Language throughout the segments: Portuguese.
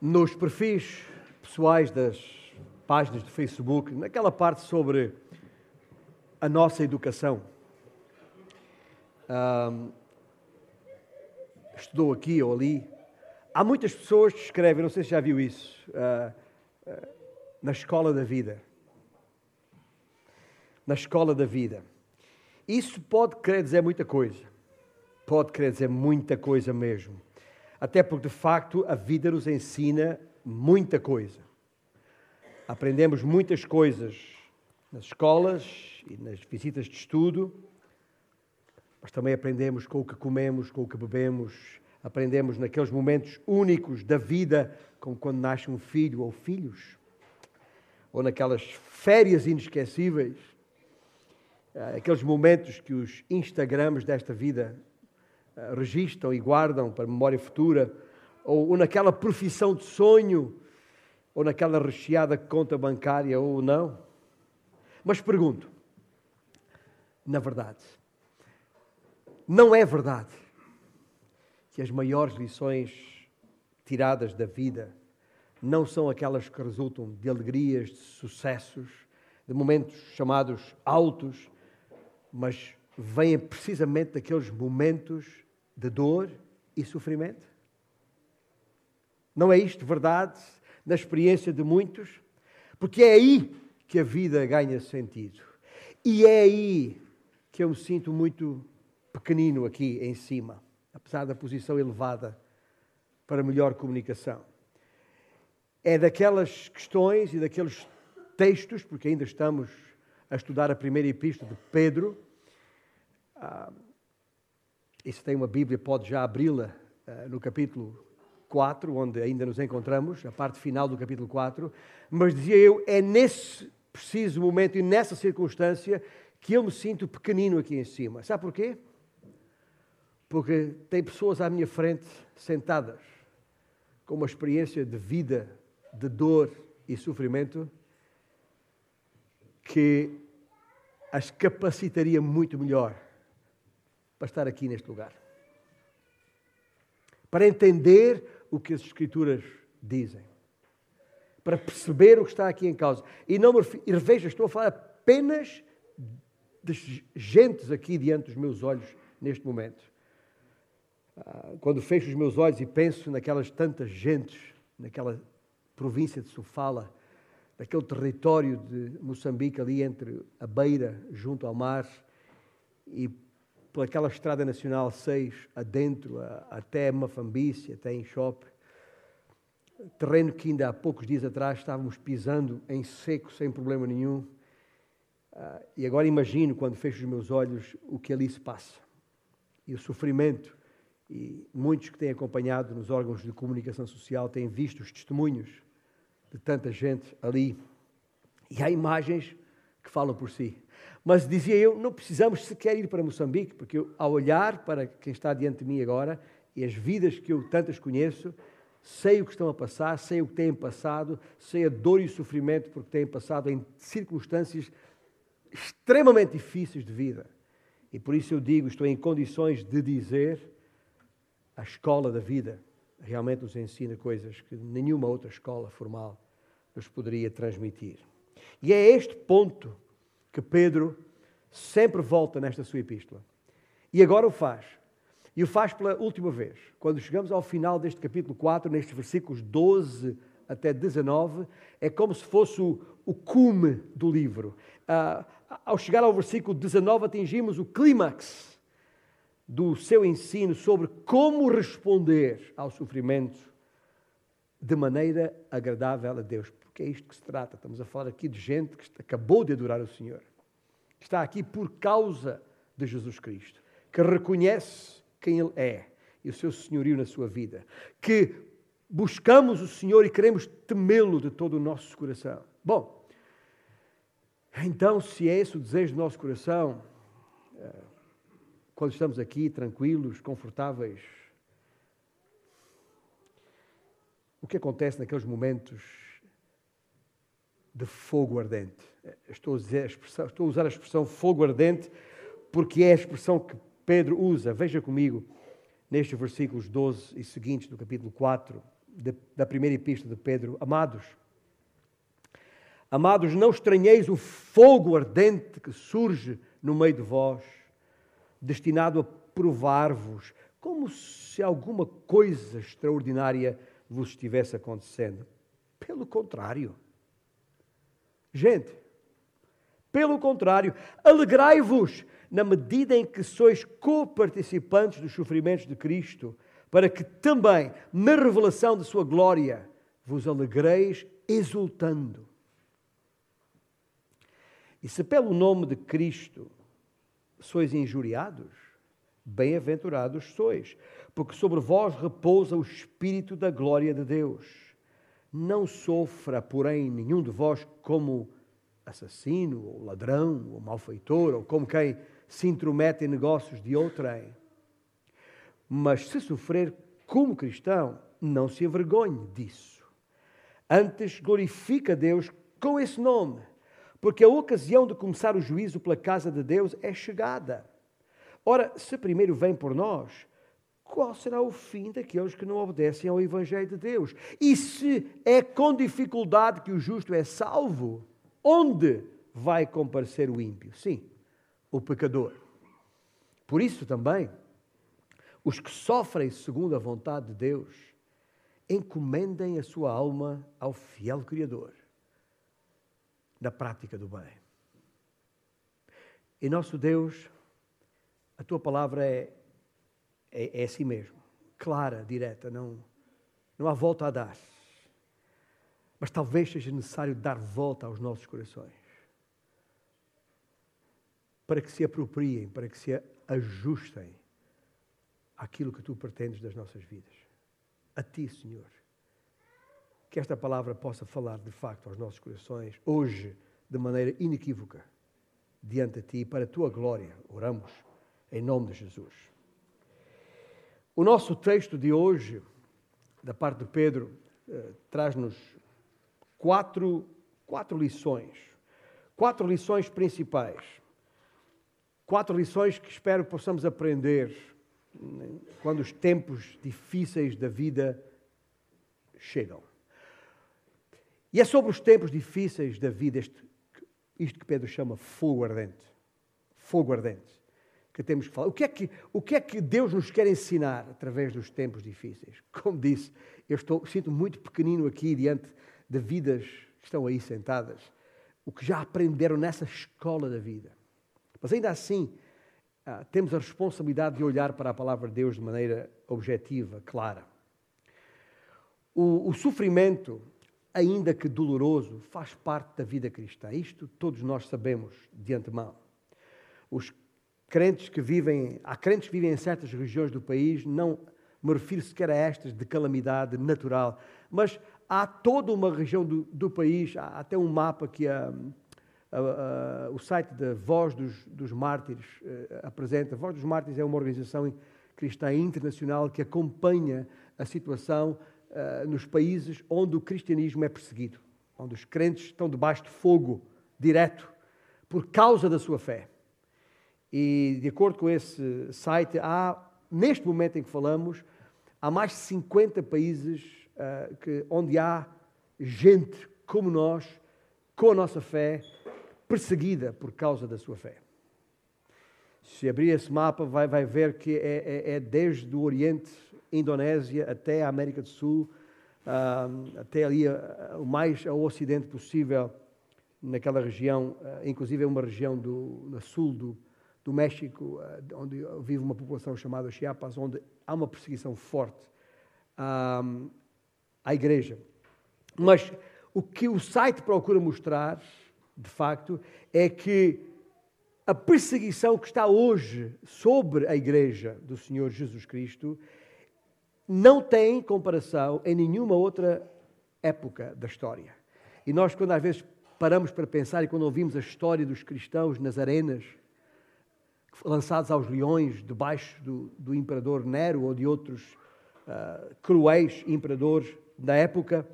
nos perfis pessoais das páginas do Facebook, naquela parte sobre a nossa educação. Um, estudou aqui ou ali. Há muitas pessoas que escrevem, não sei se já viu isso, uh, uh, na escola da vida. Na escola da vida. Isso pode querer dizer muita coisa. Pode querer dizer muita coisa mesmo. Até porque, de facto, a vida nos ensina muita coisa. Aprendemos muitas coisas nas escolas e nas visitas de estudo, mas também aprendemos com o que comemos, com o que bebemos, aprendemos naqueles momentos únicos da vida, como quando nasce um filho ou filhos, ou naquelas férias inesquecíveis, eh, aqueles momentos que os Instagrams desta vida registram e guardam para memória futura, ou, ou naquela profissão de sonho, ou naquela recheada conta bancária, ou não. Mas pergunto, na verdade, não é verdade que as maiores lições tiradas da vida não são aquelas que resultam de alegrias, de sucessos, de momentos chamados altos, mas vêm precisamente daqueles momentos de dor e sofrimento? Não é isto verdade na experiência de muitos? Porque é aí que a vida ganha sentido. E é aí que eu me sinto muito pequenino aqui em cima, apesar da posição elevada para melhor comunicação. É daquelas questões e daqueles textos, porque ainda estamos a estudar a primeira epístola de Pedro. E se tem uma Bíblia, pode já abri-la ah, no capítulo 4, onde ainda nos encontramos, a parte final do capítulo 4. Mas dizia eu, é nesse preciso momento e nessa circunstância que eu me sinto pequenino aqui em cima. Sabe porquê? porque tem pessoas à minha frente sentadas com uma experiência de vida, de dor e sofrimento que as capacitaria muito melhor para estar aqui neste lugar. Para entender o que as Escrituras dizem. Para perceber o que está aqui em causa. E não me e veja, estou a falar apenas de gentes aqui diante dos meus olhos neste momento. Ah, quando fecho os meus olhos e penso naquelas tantas gentes, naquela província de Sofala, naquele território de Moçambique, ali entre a beira, junto ao mar, e por aquela estrada nacional 6 adentro, até Mafambice, até em Chope, terreno que ainda há poucos dias atrás estávamos pisando em seco, sem problema nenhum. Ah, e agora imagino, quando fecho os meus olhos, o que ali se passa. E o sofrimento e muitos que têm acompanhado nos órgãos de comunicação social têm visto os testemunhos de tanta gente ali. E há imagens que falam por si. Mas dizia eu, não precisamos sequer ir para Moçambique, porque eu, ao olhar para quem está diante de mim agora e as vidas que eu tantas conheço, sei o que estão a passar, sei o que têm passado, sei a dor e o sofrimento porque têm passado em circunstâncias extremamente difíceis de vida. E por isso eu digo, estou em condições de dizer a escola da vida realmente nos ensina coisas que nenhuma outra escola formal nos poderia transmitir. E é este ponto que Pedro sempre volta nesta sua epístola. E agora o faz. E o faz pela última vez. Quando chegamos ao final deste capítulo 4, nestes versículos 12 até 19, é como se fosse o, o cume do livro. Ah, ao chegar ao versículo 19, atingimos o clímax do seu ensino sobre como responder ao sofrimento de maneira agradável a Deus. Porque é isto que se trata. Estamos a falar aqui de gente que acabou de adorar o Senhor, está aqui por causa de Jesus Cristo, que reconhece quem Ele é e o seu senhorio na sua vida, que buscamos o Senhor e queremos temê-lo de todo o nosso coração. Bom, então, se é esse o desejo do nosso coração, eh, quando estamos aqui tranquilos, confortáveis. O que acontece naqueles momentos de fogo ardente? Estou a, estou a usar a expressão fogo ardente porque é a expressão que Pedro usa. Veja comigo nestes versículos 12 e seguintes do capítulo 4 da primeira epístola de Pedro, amados, amados, não estranheis o fogo ardente que surge no meio de vós, destinado a provar-vos, como se alguma coisa extraordinária vos estivesse acontecendo. Pelo contrário. Gente, pelo contrário, alegrai-vos na medida em que sois co-participantes dos sofrimentos de Cristo, para que também, na revelação de Sua glória, vos alegreis exultando. E se pelo nome de Cristo sois injuriados, bem-aventurados sois, porque sobre vós repousa o Espírito da glória de Deus. Não sofra, porém, nenhum de vós como assassino, ou ladrão, ou malfeitor, ou como quem se intromete em negócios de outrem. Mas se sofrer como cristão, não se envergonhe disso. Antes glorifica Deus com esse nome, porque a ocasião de começar o juízo pela casa de Deus é chegada. Ora, se primeiro vem por nós, qual será o fim daqueles que não obedecem ao Evangelho de Deus? E se é com dificuldade que o justo é salvo, onde vai comparecer o ímpio? Sim, o pecador. Por isso também, os que sofrem segundo a vontade de Deus, encomendem a sua alma ao fiel Criador, na prática do bem. E nosso Deus, a tua palavra é, é, é assim mesmo, clara, direta, não, não há volta a dar. Mas talvez seja necessário dar volta aos nossos corações para que se apropriem, para que se ajustem àquilo que tu pretendes das nossas vidas. A ti, Senhor. Que esta palavra possa falar de facto aos nossos corações, hoje, de maneira inequívoca, diante de ti, para a tua glória. Oramos em nome de Jesus. O nosso texto de hoje, da parte de Pedro, eh, traz-nos quatro, quatro lições. Quatro lições principais quatro lições que espero que possamos aprender quando os tempos difíceis da vida chegam. E é sobre os tempos difíceis da vida, este, isto que Pedro chama fogo ardente. Fogo ardente. Que temos que falar. O que, é que, o que é que Deus nos quer ensinar através dos tempos difíceis? Como disse, eu estou, sinto muito pequenino aqui diante de vidas que estão aí sentadas, o que já aprenderam nessa escola da vida. Mas ainda assim, ah, temos a responsabilidade de olhar para a palavra de Deus de maneira objetiva, clara. O, o sofrimento, ainda que doloroso, faz parte da vida cristã. Isto todos nós sabemos de antemão. Os crentes que vivem, há crentes que vivem em certas regiões do país, não me refiro sequer a estas de calamidade natural, mas há toda uma região do, do país, há até um mapa que a Uh, uh, o site da Voz dos, dos Mártires uh, apresenta. A Voz dos Mártires é uma organização cristã internacional que acompanha a situação nos países onde o cristianismo é perseguido, onde os crentes estão debaixo de fogo direto por causa da sua fé. E, de acordo com esse site, há, neste momento em que falamos, há mais de 50 países que, onde há gente como nós, com a nossa fé, perseguida por causa da sua fé. Se abrir esse mapa, vai, vai ver que é, é, é desde o Oriente, Indonésia, até a América do Sul, uh, até ali uh, o mais ao ocidente possível, naquela região, uh, inclusive é uma região do, sul do, do México, onde vive uma população chamada Chiapas, onde há uma perseguição forte à igreja. Mas o que o site procura mostrar de facto, é que a perseguição que está hoje sobre a Igreja do Senhor Jesus Cristo não tem comparação em nenhuma outra época da história. E nós, quando às vezes paramos para pensar e quando ouvimos a história dos cristãos nas arenas, lançados aos leões debaixo do, do imperador Nero ou de outros uh, cruéis imperadores da época,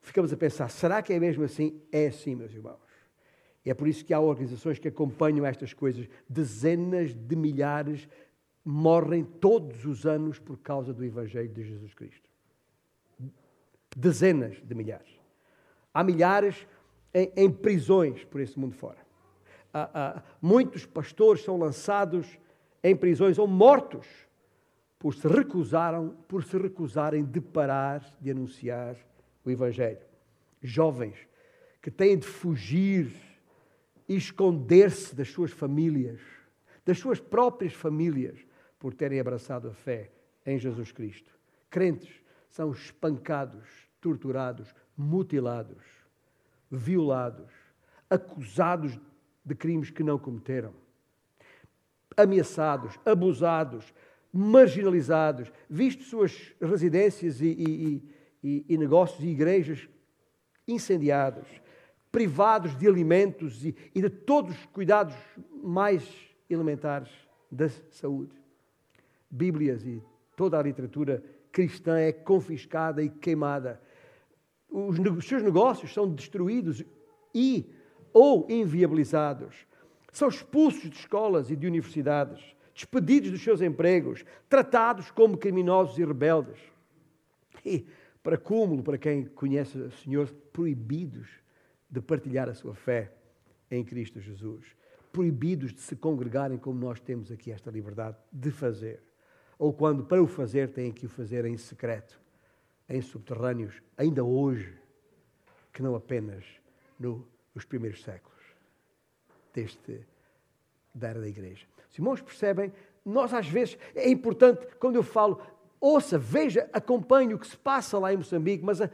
ficamos a pensar: será que é mesmo assim? É assim, meus irmãos. É por isso que há organizações que acompanham estas coisas. Dezenas de milhares morrem todos os anos por causa do Evangelho de Jesus Cristo. Dezenas de milhares. Há milhares em, em prisões por esse mundo fora. Há, há, muitos pastores são lançados em prisões ou mortos por se recusaram, por se recusarem de parar de anunciar o Evangelho. Jovens que têm de fugir e esconder-se das suas famílias, das suas próprias famílias, por terem abraçado a fé em Jesus Cristo. Crentes são espancados, torturados, mutilados, violados, acusados de crimes que não cometeram, ameaçados, abusados, marginalizados, visto suas residências e, e, e, e negócios e igrejas incendiados, privados de alimentos e, e de todos os cuidados mais elementares da saúde. Bíblias e toda a literatura cristã é confiscada e queimada. Os seus negócios são destruídos e ou inviabilizados. São expulsos de escolas e de universidades despedidos dos seus empregos, tratados como criminosos e rebeldes. E, para cúmulo, para quem conhece o Senhor, proibidos de partilhar a sua fé em Cristo Jesus. Proibidos de se congregarem como nós temos aqui esta liberdade de fazer. Ou quando, para o fazer, têm que o fazer em secreto, em subterrâneos, ainda hoje, que não apenas no, nos primeiros séculos deste, da era da igreja. Os irmãos percebem, nós às vezes, é importante, quando eu falo, ouça, veja, acompanhe o que se passa lá em Moçambique, mas a,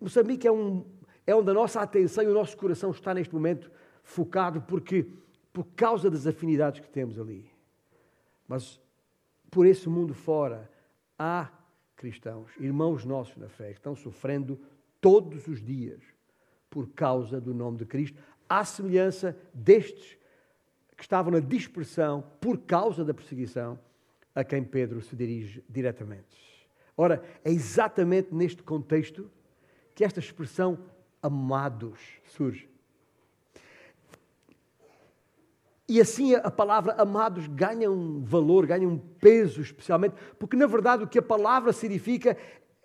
Moçambique é, um, é onde a nossa atenção e o nosso coração está neste momento focado, porque por causa das afinidades que temos ali. Mas por esse mundo fora, há cristãos, irmãos nossos na fé, que estão sofrendo todos os dias por causa do nome de Cristo, à semelhança destes que estavam na dispersão por causa da perseguição, a quem Pedro se dirige diretamente. Ora, é exatamente neste contexto que esta expressão amados surge. E assim a palavra amados ganha um valor, ganha um peso, especialmente, porque na verdade o que a palavra significa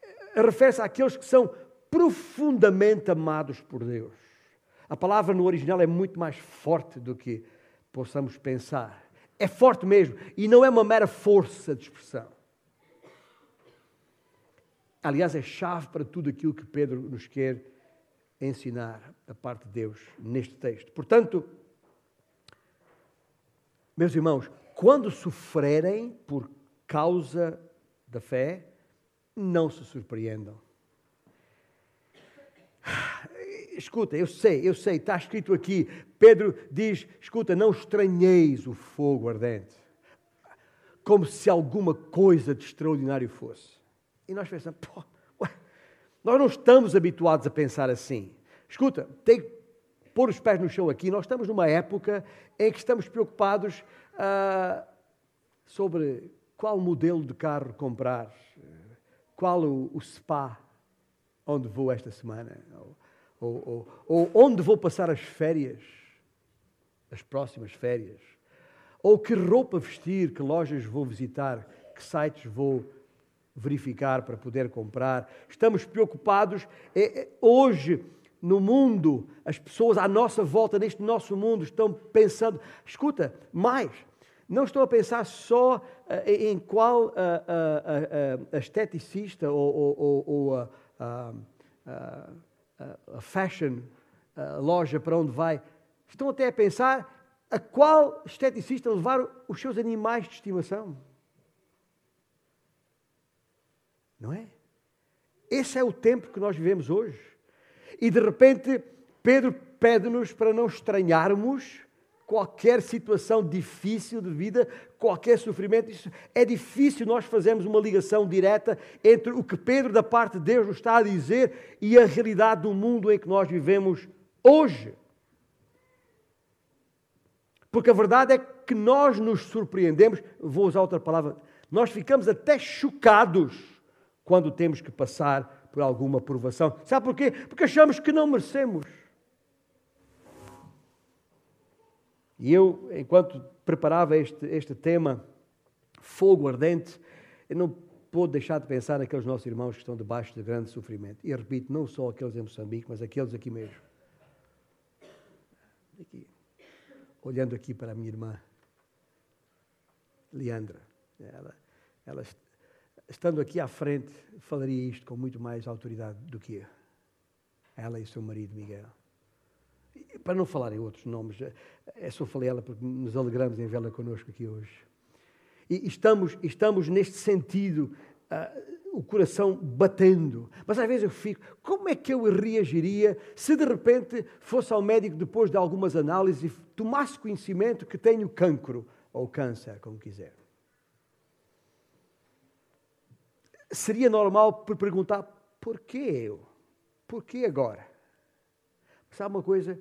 eh, refere-se àqueles que são profundamente amados por Deus. A palavra no original é muito mais forte do que possamos pensar. É forte mesmo e não é uma mera força de expressão. Aliás, é chave para tudo aquilo que Pedro nos quer ensinar da parte de Deus neste texto. Portanto, meus irmãos, quando sofrerem por causa da fé, não se surpreendam escuta, eu sei, eu sei, está escrito aqui. Pedro diz: escuta, não estranheis o fogo ardente, como se alguma coisa de extraordinário fosse. E nós pensamos, pô, ué, nós não estamos habituados a pensar assim. Escuta, tem que pôr os pés no chão aqui. Nós estamos numa época em que estamos preocupados uh, sobre qual modelo de carro comprar, qual o, o spa onde vou esta semana ou, ou, ou onde vou passar as férias, as próximas férias, ou que roupa vestir, que lojas vou visitar, que sites vou verificar para poder comprar. Estamos preocupados. É, é, hoje, no mundo, as pessoas à nossa volta, neste nosso mundo, estão pensando. Escuta, mais. Não estão a pensar só uh, em qual uh, a esteticista ou, ou, ou a a fashion a loja para onde vai, estão até a pensar a qual esteticista levar os seus animais de estimação. Não é? Esse é o tempo que nós vivemos hoje. E de repente, Pedro pede-nos para não estranharmos qualquer situação difícil de vida, qualquer sofrimento. É difícil nós fazermos uma ligação direta entre o que Pedro, da parte de Deus, nos está a dizer e a realidade do mundo em que nós vivemos hoje. Porque a verdade é que nós nos surpreendemos, vou usar outra palavra, nós ficamos até chocados quando temos que passar por alguma provação. Sabe porquê? Porque achamos que não merecemos. E eu, enquanto preparava este, este tema, fogo ardente, eu não pôde deixar de pensar naqueles nossos irmãos que estão debaixo de grande sofrimento. E repito, não só aqueles em Moçambique, mas aqueles aqui mesmo. Aqui. Olhando aqui para a minha irmã, Leandra. Ela, ela, estando aqui à frente, falaria isto com muito mais autoridade do que eu. Ela e seu marido, Miguel. Para não falar em outros nomes, é só falei ela porque nos alegramos em vê-la connosco aqui hoje. E estamos, estamos neste sentido, uh, o coração batendo. Mas às vezes eu fico, como é que eu reagiria se de repente fosse ao médico depois de algumas análises e tomasse conhecimento que tenho cancro ou câncer, como quiser? Seria normal perguntar, porquê eu? Porquê agora? Sabe uma coisa?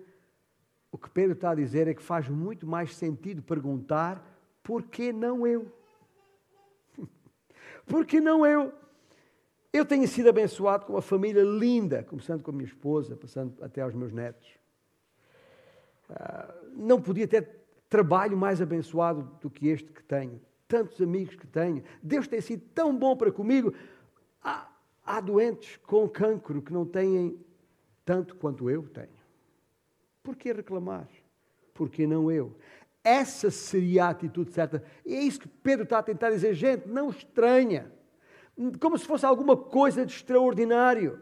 O que Pedro está a dizer é que faz muito mais sentido perguntar por que não eu? Por que não eu? Eu tenho sido abençoado com uma família linda, começando com a minha esposa, passando até aos meus netos. Ah, não podia ter trabalho mais abençoado do que este que tenho. Tantos amigos que tenho. Deus tem sido tão bom para comigo. Há, há doentes com cancro que não têm tanto quanto eu tenho. Por que reclamar? Por que não eu? Essa seria a atitude certa. E é isso que Pedro está a tentar dizer. Gente, não estranha. Como se fosse alguma coisa de extraordinário.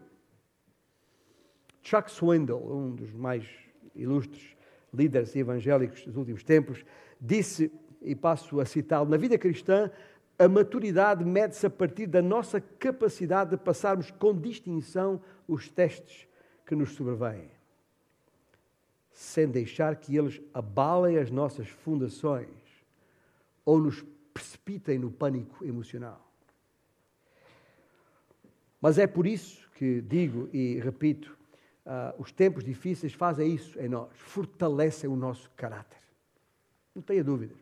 Chuck Swindoll, um dos mais ilustres líderes evangélicos dos últimos tempos, disse, e passo a citá-lo, na vida cristã, a maturidade mede-se a partir da nossa capacidade de passarmos com distinção os testes que nos sobrevêm sem deixar que eles abalem as nossas fundações ou nos precipitem no pânico emocional. Mas é por isso que digo e repito: uh, os tempos difíceis fazem isso em nós, fortalecem o nosso caráter. Não tenha dúvidas.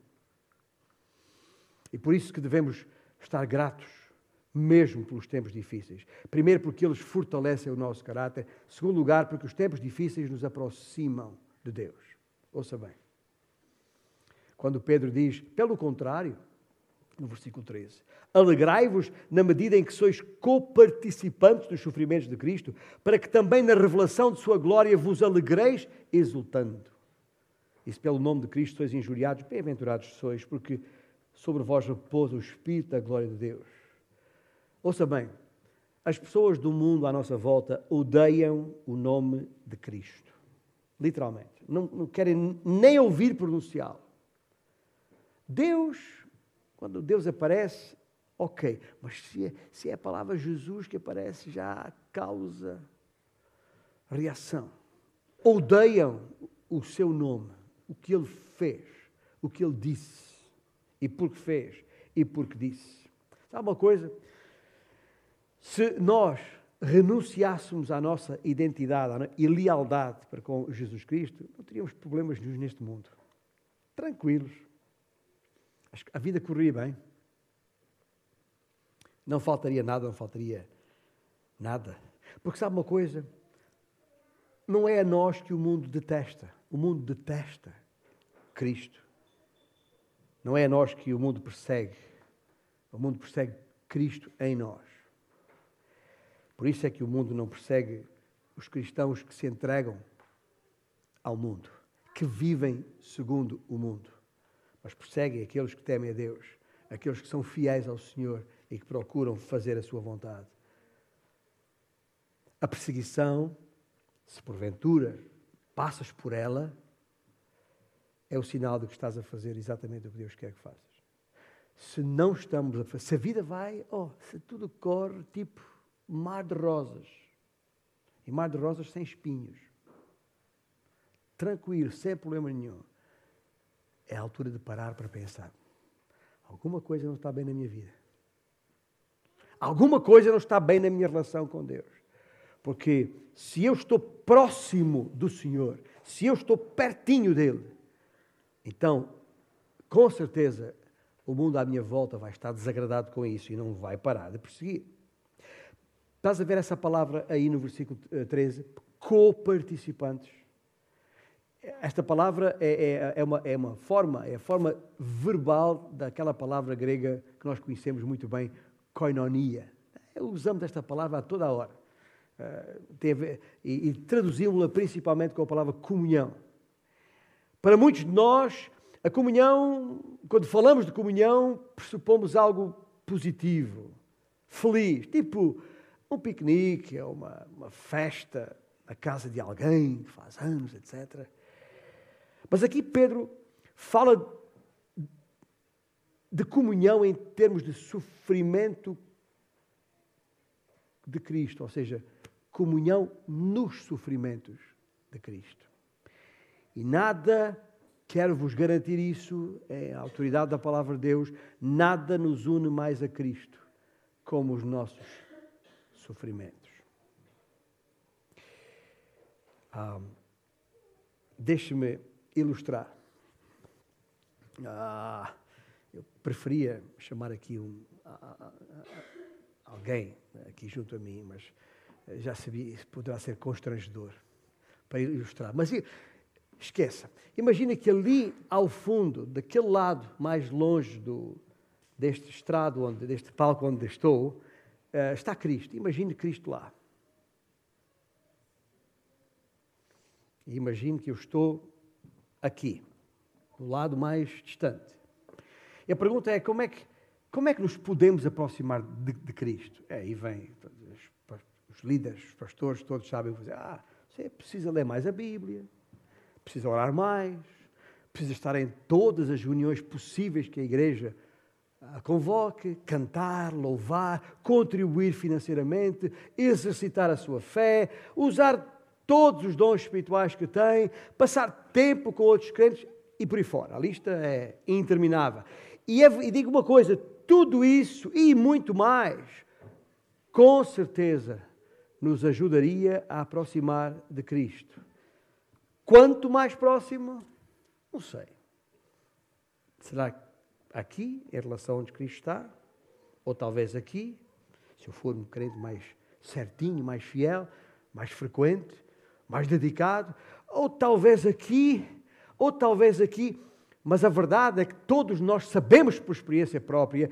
E por isso que devemos estar gratos, mesmo pelos tempos difíceis. Primeiro, porque eles fortalecem o nosso caráter. Segundo lugar, porque os tempos difíceis nos aproximam de Deus. Ouça bem. Quando Pedro diz, pelo contrário, no versículo 13: Alegrai-vos na medida em que sois coparticipantes dos sofrimentos de Cristo, para que também na revelação de Sua glória vos alegreis, exultando. E se pelo nome de Cristo sois injuriados, bem-aventurados sois, porque sobre vós repousa o Espírito da glória de Deus. Ouça bem, as pessoas do mundo à nossa volta odeiam o nome de Cristo literalmente. Não, não querem nem ouvir pronunciá-lo. Deus, quando Deus aparece, ok, mas se é, se é a palavra Jesus que aparece, já causa reação. Odeiam o seu nome, o que ele fez, o que ele disse, e porque fez, e porque disse. Sabe uma coisa? Se nós renunciássemos à nossa identidade e lealdade para com Jesus Cristo, não teríamos problemas nenhum neste mundo. Tranquilos. A vida corria bem. Não faltaria nada, não faltaria nada. Porque sabe uma coisa? Não é a nós que o mundo detesta. O mundo detesta Cristo. Não é a nós que o mundo persegue. O mundo persegue Cristo em nós. Por isso é que o mundo não persegue os cristãos que se entregam ao mundo, que vivem segundo o mundo, mas perseguem aqueles que temem a Deus, aqueles que são fiéis ao Senhor e que procuram fazer a sua vontade. A perseguição, se porventura passas por ela, é o sinal de que estás a fazer exatamente o que Deus quer que faças. Se não estamos a fazer, se a vida vai, oh, se tudo corre tipo mar de rosas. E mar de rosas sem espinhos. Tranquilo, sem problema nenhum. É a altura de parar para pensar. Alguma coisa não está bem na minha vida. Alguma coisa não está bem na minha relação com Deus. Porque se eu estou próximo do Senhor, se eu estou pertinho dele, então, com certeza, o mundo à minha volta vai estar desagradado com isso e não vai parar de perseguir. Estás a ver essa palavra aí no versículo 13? Eh, Co-participantes. Esta palavra é, é, é, uma, é uma forma, é a forma verbal daquela palavra grega que nós conhecemos muito bem, koinonia. Usamos esta palavra a toda a hora. Teve, e, e traduzimos-la principalmente com a palavra comunhão. Para muitos de nós, a comunhão, quando falamos de comunhão, pressupomos algo positivo, feliz, tipo um piquenique, uma, uma festa na casa de alguém que faz anos, etc. Mas aqui Pedro fala de comunhão em termos de sofrimento de Cristo, ou seja, comunhão nos sofrimentos de Cristo. E nada, quero vos garantir isso, é a autoridade da palavra de Deus, nada nos une mais a Cristo como os nossos sofrimentos. Ah, Deixe-me ilustrar. Ah, eu preferia chamar aqui um, alguém aqui junto a mim, mas já sabia, poderá ser constrangedor para ilustrar. Mas esqueça, imagine que ali ao fundo, daquele lado mais longe do, deste estrado, onde, deste palco onde estou, uh, está Cristo. Imagine Cristo lá. E imagine que eu estou aqui, do lado mais distante. E a pergunta é como é que, como é que nos podemos aproximar de, de Cristo? É, aí vem os, os, líderes, os pastores, todos sabem fazer. Ah, você precisa ler mais a Bíblia, precisa orar mais, precisa estar em todas as reuniões possíveis que a igreja convoque, cantar, louvar, contribuir financeiramente, exercitar a sua fé, usar todos os dons espirituais que tem, passar tempo com outros crentes e por aí fora. A lista é interminável. E, é, e digo uma coisa: tudo isso e muito mais, com certeza, nos ajudaria a aproximar de Cristo. Quanto mais próximo, não sei. Será aqui, em relação onde Cristo está? Ou talvez aqui, se eu for um crente mais certinho, mais fiel, mais frequente, mais dedicado, ou talvez aqui, ou talvez aqui, mas a verdade é que todos nós sabemos por experiência própria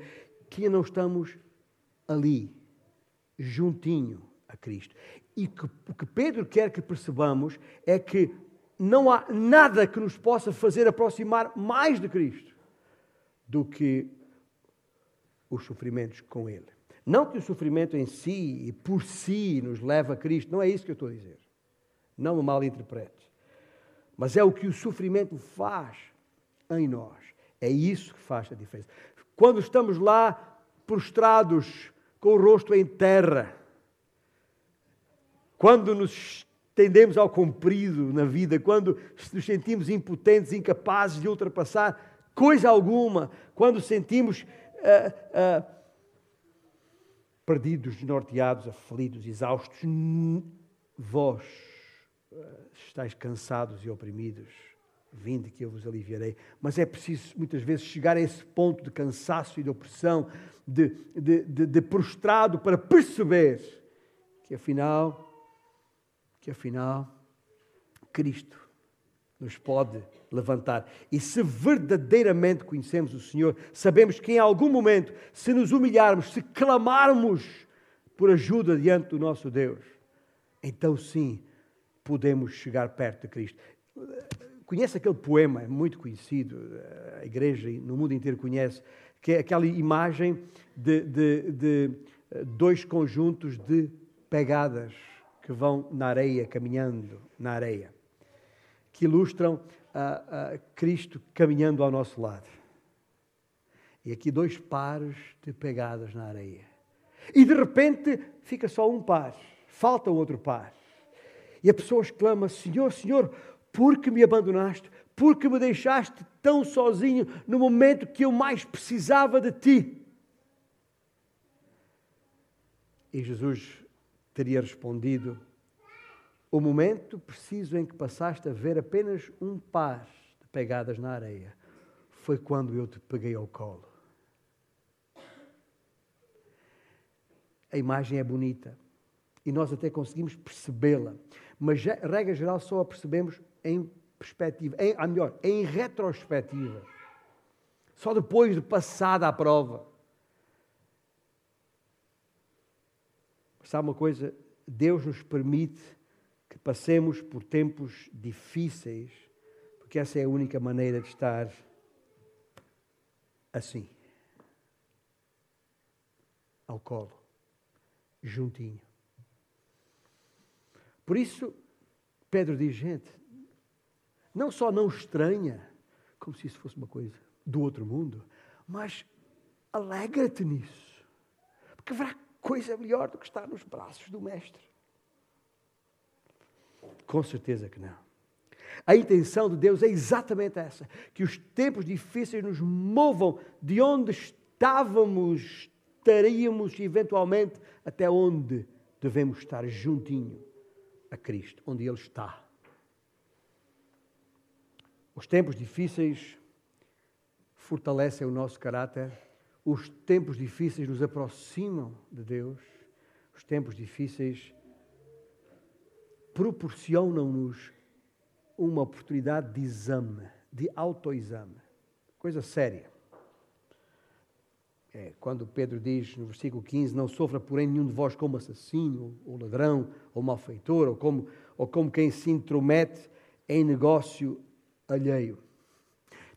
que não estamos ali, juntinho a Cristo. E que, o que Pedro quer que percebamos é que não há nada que nos possa fazer aproximar mais de Cristo do que os sofrimentos com Ele. Não que o sofrimento em si e por si nos leve a Cristo, não é isso que eu estou a dizer. Não me mal interprete. Mas é o que o sofrimento faz em nós. É isso que faz a diferença. Quando estamos lá prostrados com o rosto em terra, quando nos tendemos ao comprido na vida, quando nos sentimos impotentes, incapazes de ultrapassar coisa alguma, quando sentimos uh, uh, perdidos, desnorteados, aflitos, exaustos, vós estáis cansados e oprimidos, vinde que eu vos aliviarei. Mas é preciso, muitas vezes, chegar a esse ponto de cansaço e de opressão, de, de, de, de prostrado, para perceber que afinal, que afinal, Cristo nos pode levantar. E se verdadeiramente conhecemos o Senhor, sabemos que em algum momento, se nos humilharmos, se clamarmos por ajuda diante do nosso Deus, então sim, podemos chegar perto de Cristo. Conhece aquele poema, muito conhecido, a igreja no mundo inteiro conhece, que é aquela imagem de, de, de dois conjuntos de pegadas que vão na areia, caminhando na areia, que ilustram a, Cristo caminhando ao nosso lado. E aqui dois pares de pegadas na areia. E de repente fica só um par, falta outro par. E a pessoa exclama: Senhor, Senhor, por que me abandonaste? Por que me deixaste tão sozinho no momento que eu mais precisava de ti? E Jesus teria respondido: O momento preciso em que passaste a ver apenas um par de pegadas na areia foi quando eu te peguei ao colo. A imagem é bonita e nós até conseguimos percebê-la mas regra geral só a percebemos em perspectiva, em, a melhor, em retrospectiva. Só depois de passada a prova. sabe uma coisa? Deus nos permite que passemos por tempos difíceis, porque essa é a única maneira de estar assim ao colo, juntinho. Por isso, Pedro diz: gente, não só não estranha, como se isso fosse uma coisa do outro mundo, mas alegra-te nisso, porque haverá coisa melhor do que estar nos braços do Mestre. Com certeza que não. A intenção de Deus é exatamente essa: que os tempos difíceis nos movam de onde estávamos, estaríamos eventualmente até onde devemos estar juntinho a Cristo, onde Ele está. Os tempos difíceis fortalecem o nosso caráter, os tempos difíceis nos aproximam de Deus, os tempos difíceis proporcionam-nos uma oportunidade de exame, de autoexame. Coisa séria. É, quando Pedro diz no versículo 15: Não sofra, porém, nenhum de vós como assassino, ou ladrão, ou malfeitor, ou como, ou como quem se intromete em negócio alheio.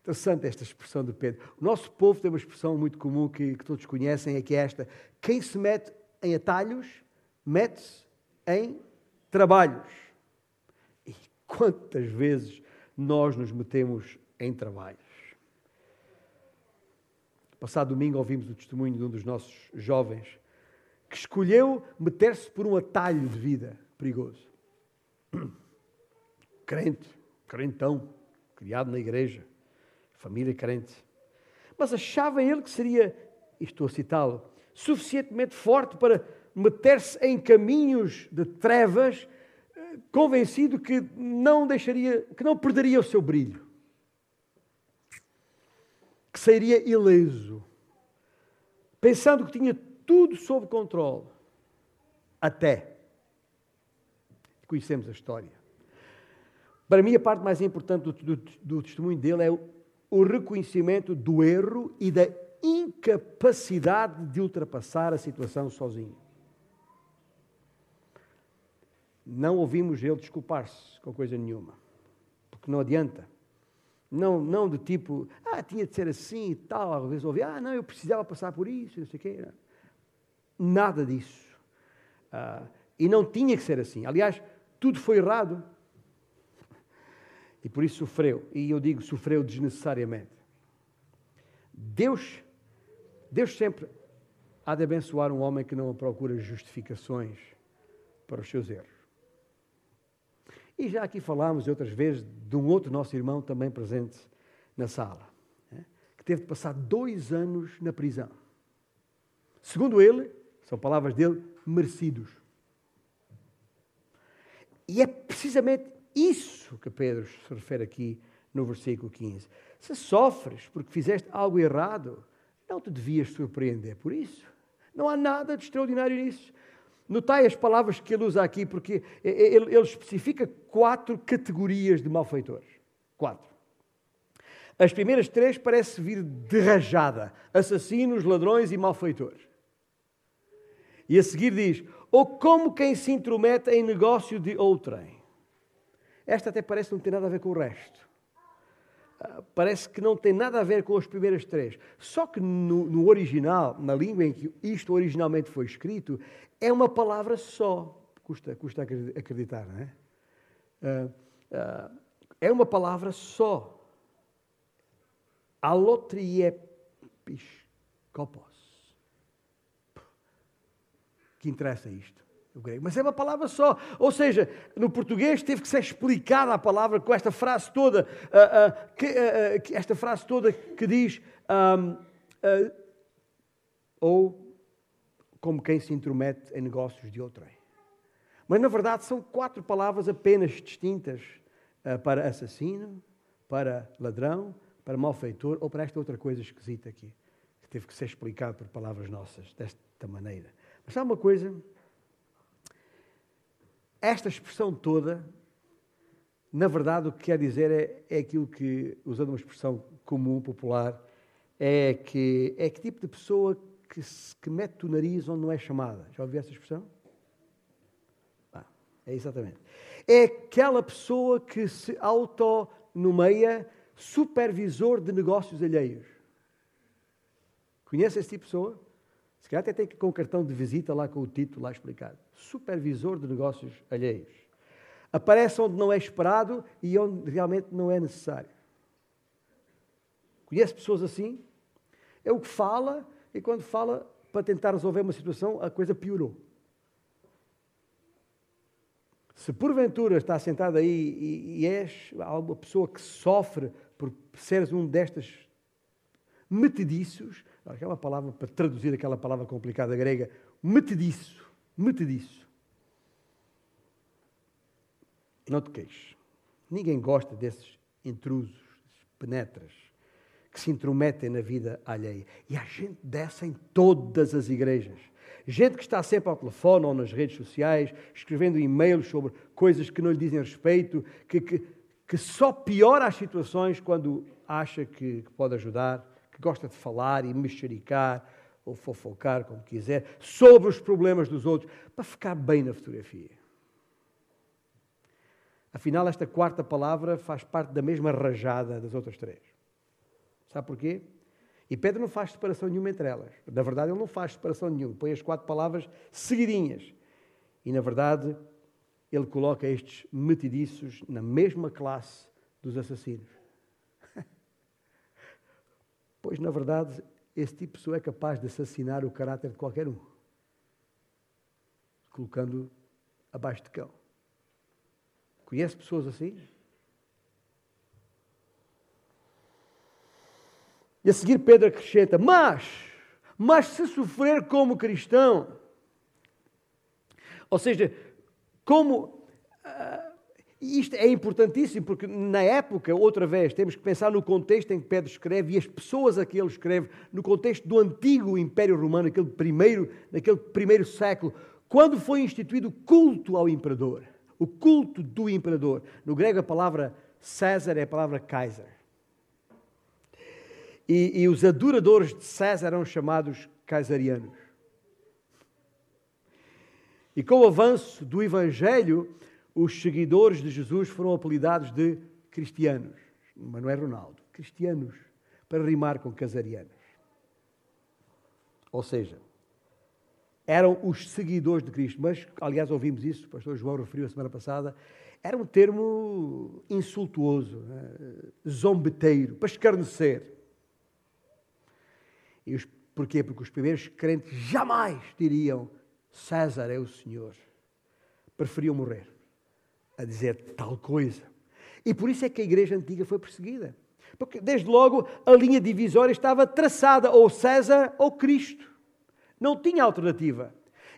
Interessante esta expressão de Pedro. O nosso povo tem uma expressão muito comum que, que todos conhecem, é que é esta: quem se mete em atalhos, mete-se em trabalhos. E quantas vezes nós nos metemos em trabalhos? Passado domingo ouvimos o testemunho de um dos nossos jovens que escolheu meter-se por um atalho de vida perigoso. Crente, crentão, criado na igreja, família crente. Mas achava ele que seria, estou a citá-lo, suficientemente forte para meter-se em caminhos de trevas, convencido que não deixaria, que não perderia o seu brilho que sairia ileso, pensando que tinha tudo sob controle. Até. Conhecemos a história. Para mim, a parte mais importante do, do, do testemunho dele é o, o reconhecimento do erro e da incapacidade de ultrapassar a situação sozinho. Não ouvimos ele desculpar-se com coisa nenhuma, porque não adianta. Não, não do tipo, ah, tinha de ser assim e tal, resolver, ah, não, eu precisava passar por isso, não sei o quê. Nada disso. Ah, e não tinha que ser assim. Aliás, tudo foi errado. E por isso sofreu. E eu digo, sofreu desnecessariamente. Deus, Deus sempre há de abençoar um homem que não procura justificações para os seus erros. E já aqui falámos outras vezes de um outro nosso irmão também presente na sala, né, que teve de passar dois anos na prisão. Segundo ele, são palavras dele, merecidos. E é precisamente isso que Pedro se refere aqui no versículo 15. Se sofres porque fizeste algo errado, não te devias surpreender por isso. Não há nada de extraordinário nisso. Notai as palavras que ele usa aqui, porque ele, ele especifica quatro categorias de malfeitores. Quatro. As primeiras três parece vir de rajada: assassinos, ladrões e malfeitores. E a seguir diz: ou como quem se intromete em negócio de outrem. Esta até parece não ter nada a ver com o resto. Ah, parece que não tem nada a ver com as primeiras três. Só que no, no original, na língua em que isto originalmente foi escrito, é uma palavra só. Custa, custa acreditar, não é? Uh, uh, é uma palavra só. Alotriepiskopos. Que interessa isto? Grego. Mas é uma palavra só. Ou seja, no português teve que ser explicada a palavra com esta frase toda, uh, que, esta frase toda que diz um, ou como quem se intromete em negócios de outrem. Mas, na verdade, são quatro palavras apenas distintas uh, para assassino, para ladrão, para malfeitor ou para esta outra coisa esquisita aqui, que teve que ser explicado por palavras nossas, desta maneira. Mas sabe uma coisa? Esta expressão toda, na verdade, o que quer dizer é, é aquilo que, usando uma expressão comum, popular, é que é que tipo de pessoa que, que mete o nariz onde não é chamada. Já ouviu essa expressão? É exatamente. É aquela pessoa que se autonomeia supervisor de negócios alheios. Conhece esse tipo de pessoa? Se calhar até tem que ir com o cartão de visita lá com o título lá explicado. Supervisor de negócios alheios. Aparece onde não é esperado e onde realmente não é necessário. Conhece pessoas assim? É o que fala e quando fala para tentar resolver uma situação, a coisa piorou. Se porventura está sentado aí e, e és uma pessoa que sofre por seres um destas metediços, aquela palavra, para traduzir aquela palavra complicada grega, metediço, metediço. Não te queixes. Ninguém gosta desses intrusos, penetras, que se intrometem na vida alheia. E há gente dessa em todas as igrejas. Gente que está sempre ao telefone ou nas redes sociais, escrevendo e-mails sobre coisas que não lhe dizem respeito, que, que, que só piora as situações quando acha que, que pode ajudar, que gosta de falar e mexericar ou fofocar, como quiser, sobre os problemas dos outros, para ficar bem na fotografia. Afinal, esta quarta palavra faz parte da mesma rajada das outras três. Sabe porquê? E Pedro não faz separação nenhuma entre elas. Na verdade, ele não faz separação nenhuma. Põe as quatro palavras seguidinhas. E, na verdade, ele coloca estes metidiços na mesma classe dos assassinos. pois, na verdade, esse tipo de pessoa é capaz de assassinar o caráter de qualquer um, colocando abaixo de cão. Conhece pessoas assim? E a seguir Pedro acrescenta: Mas, mas se sofrer como cristão, ou seja, como. Uh, isto é importantíssimo, porque na época, outra vez, temos que pensar no contexto em que Pedro escreve e as pessoas a que ele escreve, no contexto do antigo Império Romano, aquele primeiro, naquele primeiro século, quando foi instituído o culto ao imperador. O culto do imperador. No grego, a palavra César é a palavra Kaiser. E, e os adoradores de César eram chamados caesarianos. E com o avanço do Evangelho, os seguidores de Jesus foram apelidados de cristianos. Mas não é Ronaldo, cristianos, para rimar com casarianos. Ou seja, eram os seguidores de Cristo. Mas, aliás, ouvimos isso, o pastor João referiu a semana passada, era um termo insultuoso, né? zombeteiro, para escarnecer. E os, porquê? Porque os primeiros crentes jamais diriam César é o Senhor. Preferiam morrer a dizer tal coisa. E por isso é que a igreja antiga foi perseguida. Porque desde logo a linha divisória estava traçada, ou César ou Cristo. Não tinha alternativa.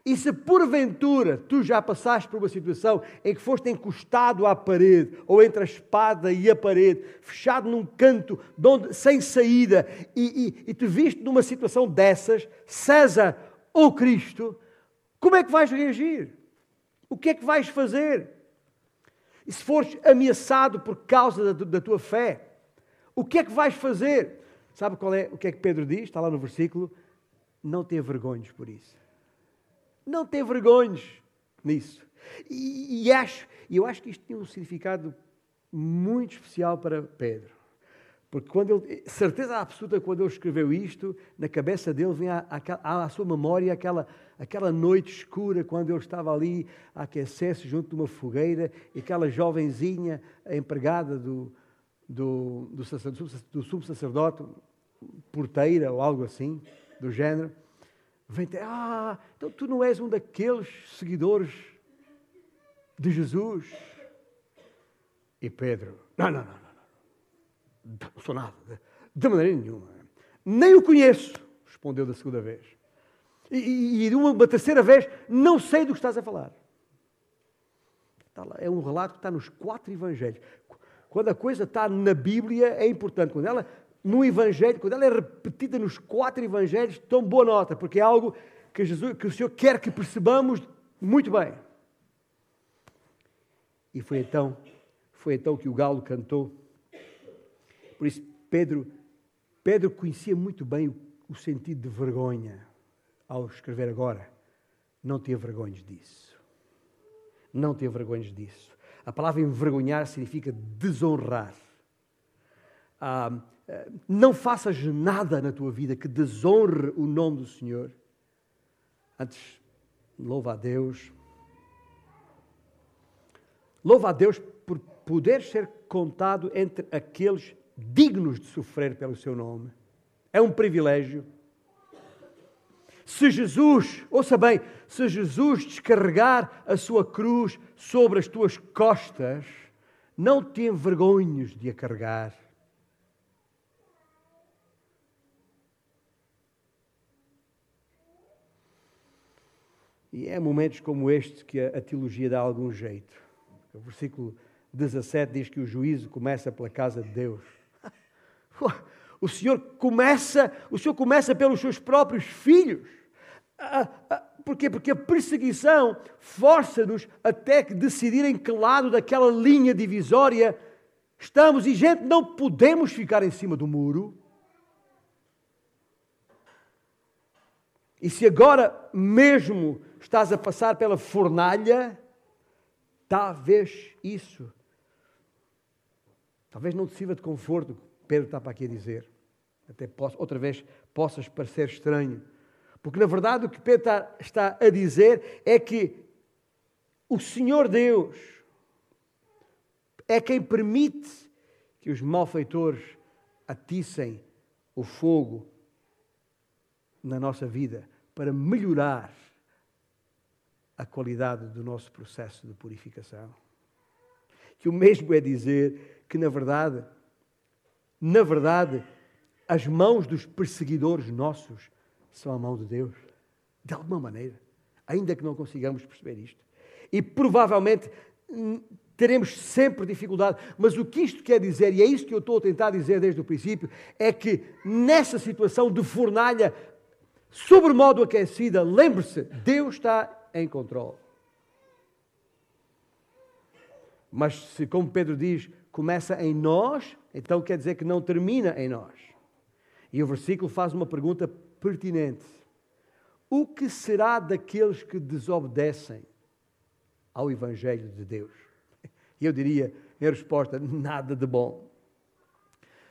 E se porventura tu já passaste por uma situação em que foste encostado à parede, ou entre a espada e a parede, fechado num canto onde, sem saída, e, e, e te viste numa situação dessas, César ou Cristo, como é que vais reagir? O que é que vais fazer? E se fores ameaçado por causa da, da tua fé, o que é que vais fazer? Sabe qual é o que é que Pedro diz? Está lá no versículo. Não tenha vergonhas por isso. Não tem vergonhas nisso. E, e acho, eu acho que isto tinha um significado muito especial para Pedro. Porque quando ele, certeza absoluta, quando ele escreveu isto, na cabeça dele vem à sua memória aquela, aquela noite escura, quando ele estava ali a aquecer-se junto de uma fogueira, e aquela jovenzinha, empregada do, do, do, do subsacerdote, porteira ou algo assim, do género, vem ter, ah, então tu não és um daqueles seguidores de Jesus. E Pedro, não, não, não, não, não sou nada, de maneira nenhuma. Nem o conheço, respondeu da segunda vez. E, uma, uma terceira vez, não sei do que estás a falar. É um relato que está nos quatro evangelhos. Quando a coisa está na Bíblia, é importante. Quando ela no Evangelho, quando ela é repetida nos quatro Evangelhos, tão boa nota, porque é algo que, Jesus, que o Senhor quer que percebamos muito bem. E foi então, foi então que o galo cantou. Por isso, Pedro, Pedro conhecia muito bem o, o sentido de vergonha ao escrever agora. Não tinha vergonhas disso. Não te envergonhes disso. A palavra envergonhar significa desonrar. Ah, eh, não faças nada na tua vida que desonre o nome do Senhor. Antes, louva a Deus. Louva a Deus por poder ser contado entre aqueles dignos de sofrer pelo seu nome. É um privilégio. Se Jesus, ouça bem, se Jesus descarregar a sua cruz sobre as tuas costas, não te envergonhes de a carregar. E é momentos como este que a, teologia dá algum jeito. O versículo 17 diz que o juízo começa pela casa de Deus. O Senhor começa, o Senhor começa pelos seus próprios filhos. Ah, ah, porquê? Porque a perseguição força-nos até que decidirem que lado daquela linha divisória estamos. E, gente, não podemos ficar em cima do muro. E se agora mesmo estás a passar pela fornalha, talvez isso, talvez não te sirva de conforto, Pedro está para aqui a dizer. Até posso, outra vez possas parecer estranho. Porque na verdade o que Pedro está, a dizer é que o Senhor Deus é quem permite que os malfeitores atissem o fogo na nossa vida para melhorar a qualidade do nosso processo de purificação. Que o mesmo é dizer que, na verdade, na verdade, as mãos dos perseguidores nossos são a mão de Deus, de alguma maneira, ainda que não consigamos perceber isto. E provavelmente hum, teremos sempre dificuldade, mas o que isto quer dizer, e é isso que eu estou a tentar dizer desde o princípio, é que nessa situação de fornalha sobremodo aquecida, lembre-se, Deus está em controle. Mas se, como Pedro diz, começa em nós, então quer dizer que não termina em nós. E o versículo faz uma pergunta pertinente: O que será daqueles que desobedecem ao Evangelho de Deus? Eu diria, em resposta, nada de bom.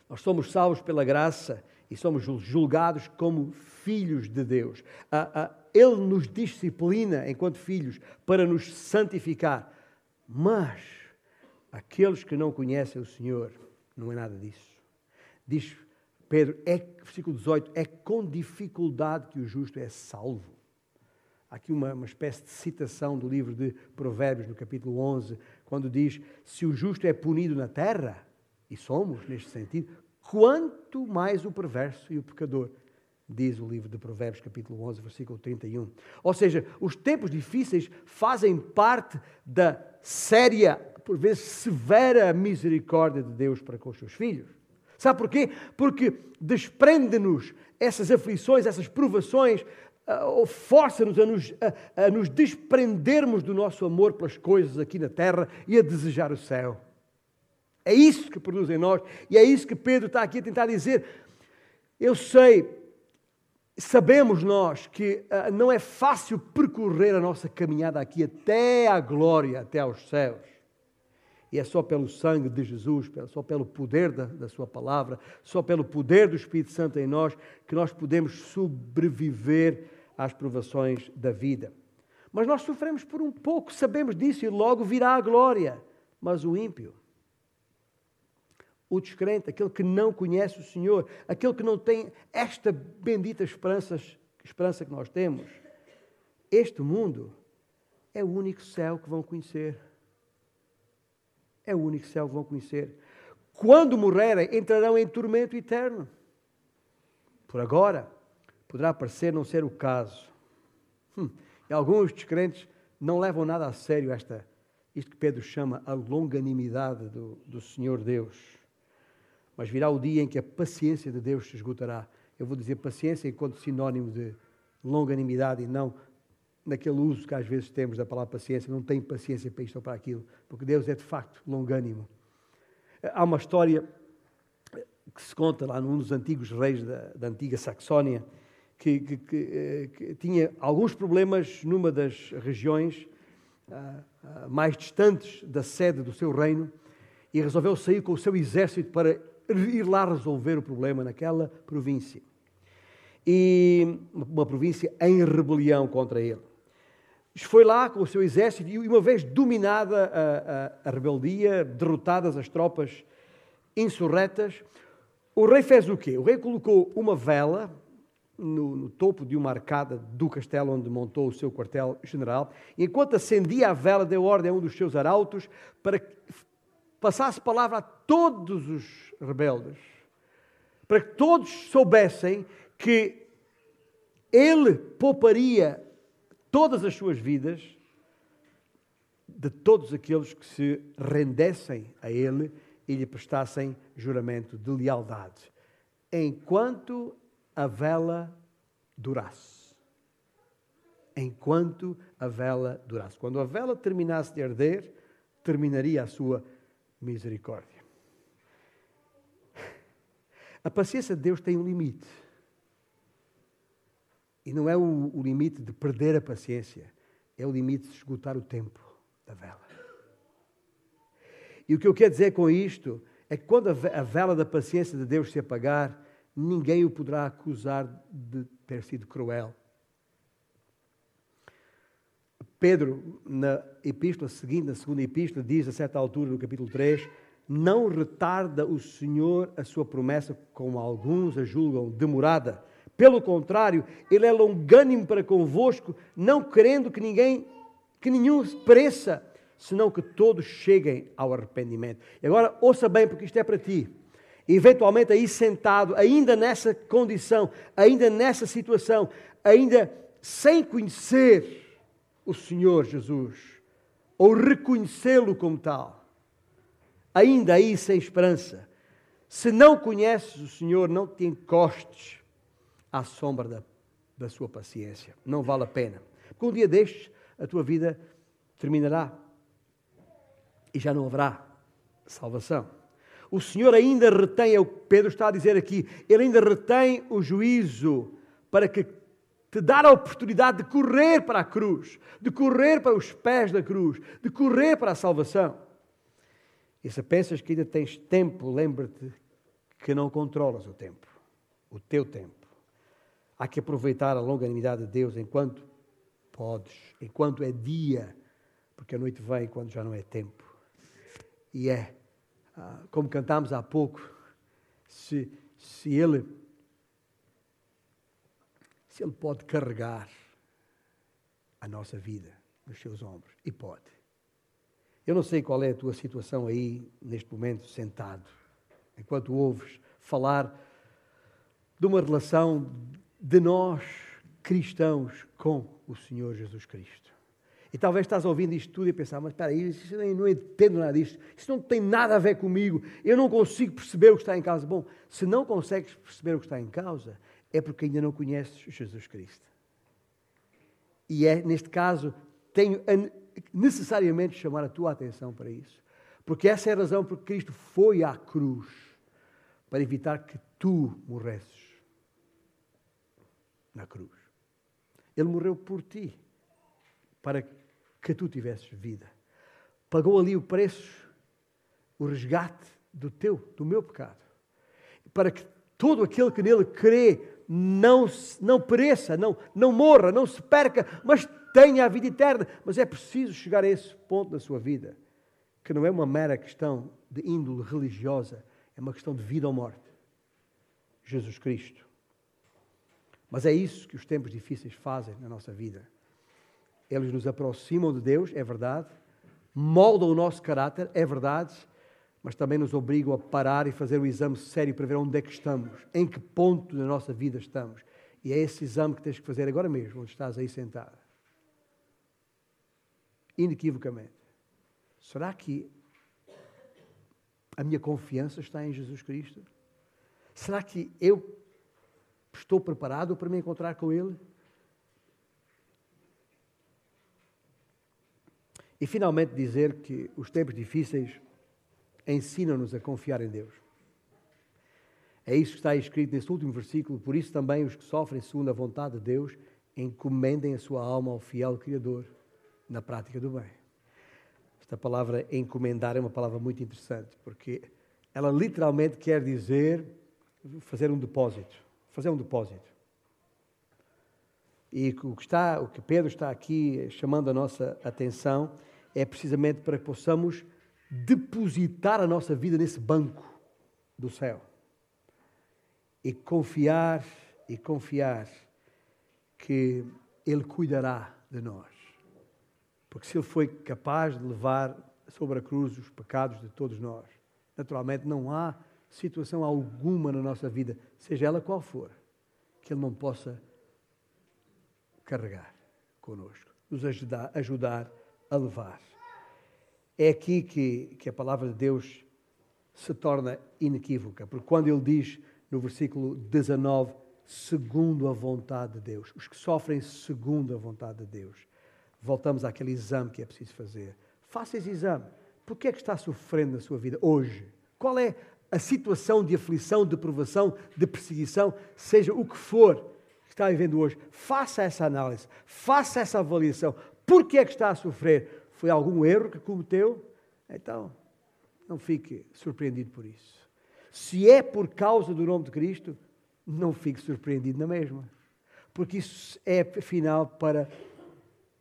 Nós somos salvos pela graça e somos julgados como filhos de Deus. Ele nos disciplina enquanto filhos para nos santificar. Mas aqueles que não conhecem o Senhor, não é nada disso. Diz Pedro, é, versículo 18, é com dificuldade que o justo é salvo. Há aqui uma, uma espécie de citação do livro de Provérbios, no capítulo 11, quando diz: Se o justo é punido na terra, e somos neste sentido, quanto mais o perverso e o pecador, diz o livro de Provérbios, capítulo 11, versículo 31. Ou seja, os tempos difíceis fazem parte da séria, por vezes severa misericórdia de Deus para com os seus filhos. Sabe porquê? Porque desprende-nos essas aflições, essas provações, uh, força-nos a nos, a, a nos desprendermos do nosso amor pelas coisas aqui na terra e a desejar o céu. É isso que produz em nós e é isso que Pedro está aqui a tentar dizer. Eu sei, sabemos nós que uh, não é fácil percorrer a nossa caminhada aqui até à glória, até aos céus. E é só pelo sangue de Jesus, só pelo poder da, da Sua palavra, só pelo poder do Espírito Santo em nós, que nós podemos sobreviver às provações da vida. Mas nós sofremos por um pouco, sabemos disso, e logo virá a glória. Mas o ímpio, o descrente, aquele que não conhece o Senhor, aquele que não tem esta bendita esperança, esperança que nós temos, este mundo é o único céu que vão conhecer. É o único céu que vão conhecer. Quando morrerem, entrarão em tormento eterno. Por agora, poderá parecer não ser o caso. Hum, e alguns descrentes não levam nada a sério esta, isto que Pedro chama a longanimidade do, do Senhor Deus. Mas virá o dia em que a paciência de Deus se esgotará. Eu vou dizer paciência enquanto sinónimo de longanimidade e não naquele uso que às vezes temos da palavra paciência. Não tem paciência para isto ou para aquilo, porque Deus é de facto longânimo. Há uma história que se conta lá num dos antigos reis da, da antiga Saxónia, que, que, que, eh, que, tinha alguns problemas numa das regiões, uh, uh, mais distantes da sede do seu reino e resolveu sair com o seu exército para ir lá resolver o problema naquela província. E uma província em rebelião contra ele. Foi lá com o seu exército e, uma vez dominada a, a, a rebeldia, derrotadas as tropas insurretas, o rei fez o quê? O rei colocou uma vela no, no, topo de uma arcada do castelo onde montou o seu quartel-general, e enquanto acendia a vela, deu ordem a um dos seus arautos para que passasse palavra a todos os rebeldes, para que todos soubessem que ele pouparia todas as suas vidas de todos aqueles que se rendessem a ele e lhe prestassem juramento de lealdade, enquanto a vela durasse. Enquanto a vela durasse. Quando a vela terminasse de arder, terminaria a sua misericórdia. A paciência de Deus tem um limite. E não é o, o limite de perder a paciência, é o limite de esgotar o tempo da vela. E o que eu quero dizer com isto é que quando a vela da paciência de Deus se apagar, ninguém o poderá acusar de ter sido cruel. Pedro, na epístola seguinte, na segunda epístola, diz a certa altura, no capítulo 3, não retarda o Senhor a sua promessa, como alguns a julgam demorada. Pelo contrário, ele é longânimo para convosco, não querendo que ninguém, que nenhum pereça, senão que todos cheguem ao arrependimento. E agora ouça bem, porque isto é para ti. Eventualmente aí sentado, ainda nessa condição, ainda nessa situação, ainda sem conhecer o Senhor Jesus, ou reconhecê-lo como tal, ainda aí sem esperança. Se não conheces o Senhor, não te encostes à sombra da, da sua paciência. Não vale a pena. Porque um dia destes, a tua vida terminará e já não haverá salvação. O Senhor ainda retém, é o que Pedro está a dizer aqui, ele ainda retém o juízo para que te dar a oportunidade de correr para a cruz, de correr para os pés da cruz, de correr para a salvação. E se pensas que ainda tens tempo, lembra-te que não controlas o tempo, o teu tempo. Há que aproveitar a longanimidade de Deus enquanto podes, enquanto é dia, porque a noite vem quando já não é tempo e é, ah, como cantámos há pouco, se, se ele se ele pode carregar a nossa vida nos seus ombros e pode. Eu não sei qual é a tua situação aí neste momento sentado, enquanto ouves falar de uma relação de nós cristãos com o Senhor Jesus Cristo. E talvez estás ouvindo isto tudo e pensar, mas espera aí, eu não entendo nada disto, isso não tem nada a ver comigo, eu não consigo perceber o que está em causa. Bom, se não consegues perceber o que está em causa, é porque ainda não conheces Jesus Cristo. E é, neste caso, tenho necessariamente chamar a tua atenção para isso. Porque essa é a razão por que Cristo foi à cruz, para evitar que tu morresses na cruz. Ele morreu por ti, para que tu tivesses vida. Pagou ali o preço, o resgate do teu, do meu pecado. Para que todo aquele que nele crê não, não pereça, não, não morra, não se perca, mas tenha a vida eterna. Mas é preciso chegar a esse ponto da sua vida, que não é uma mera questão de índole religiosa, é uma questão de vida ou morte. Jesus Cristo. Mas é isso que os tempos difíceis fazem na nossa vida eles nos aproximam de Deus, é verdade, moldam o nosso caráter, é verdade, mas também nos obrigam a parar e fazer um exame sério para ver onde é que estamos, em que ponto da nossa vida estamos. E é esse exame que tens que fazer agora mesmo, onde estás aí sentado. Inequivocamente. Será que a minha confiança está em Jesus Cristo? Será que eu estou preparado para me encontrar com Ele? E finalmente dizer que os tempos difíceis ensinam-nos a confiar em Deus. É isso que está escrito nesse último versículo. Por isso também os que sofrem segundo a vontade de Deus encomendem a sua alma ao fiel Criador na prática do bem. Esta palavra encomendar é uma palavra muito interessante, porque ela literalmente quer dizer fazer um depósito. Fazer um depósito. E o que, está, o que Pedro está aqui chamando a nossa atenção é precisamente para que possamos depositar a nossa vida nesse banco do céu e confiar e confiar que Ele cuidará de nós. Porque se Ele foi capaz de levar sobre a cruz os pecados de todos nós, naturalmente não há situação alguma na nossa vida, seja ela qual for, que Ele não possa carregar conosco, nos ajudar, ajudar a levar. É aqui que, que a palavra de Deus se torna inequívoca, porque quando Ele diz no versículo 19, segundo a vontade de Deus, os que sofrem segundo a vontade de Deus, voltamos àquele exame que é preciso fazer. Faça esse exame. Por que é que está sofrendo na sua vida hoje? Qual é a situação de aflição, de provação, de perseguição, seja o que for que está vivendo hoje? Faça essa análise, faça essa avaliação. Por que é que está a sofrer? Foi algum erro que cometeu? Então, não fique surpreendido por isso. Se é por causa do nome de Cristo, não fique surpreendido na mesma. Porque isso é, afinal, para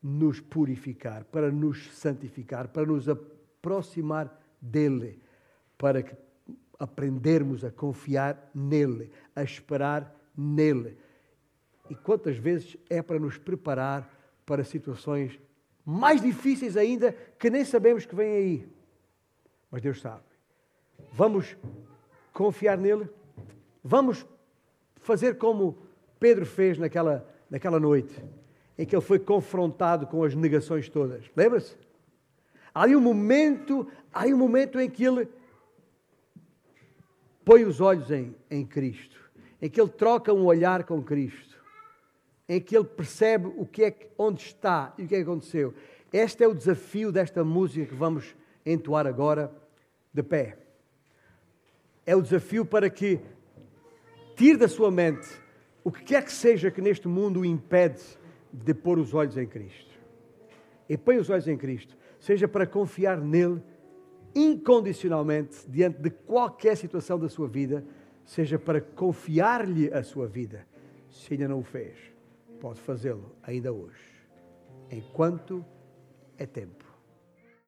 nos purificar, para nos santificar, para nos aproximar dele, para que aprendermos a confiar nele, a esperar nele. E quantas vezes é para nos preparar para situações mais difíceis ainda que nem sabemos que vêm aí. Mas Deus sabe. Vamos confiar nele? Vamos fazer como Pedro fez naquela, naquela noite, em que ele foi confrontado com as negações todas. Lembra-se? Há um momento, há um momento em que ele põe os olhos em, em Cristo, em que ele troca um olhar com Cristo, em que ele percebe o que é, onde está e o que é que aconteceu. Este é o desafio desta música que vamos entoar agora de pé é o desafio para que tire da sua mente o que quer que seja que neste mundo o impede de pôr os olhos em Cristo. E põe os olhos em Cristo, seja para confiar nele incondicionalmente diante de qualquer situação da sua vida, seja para confiar-lhe a sua vida. Se ainda não o fez, pode fazê-lo ainda hoje, enquanto é tempo.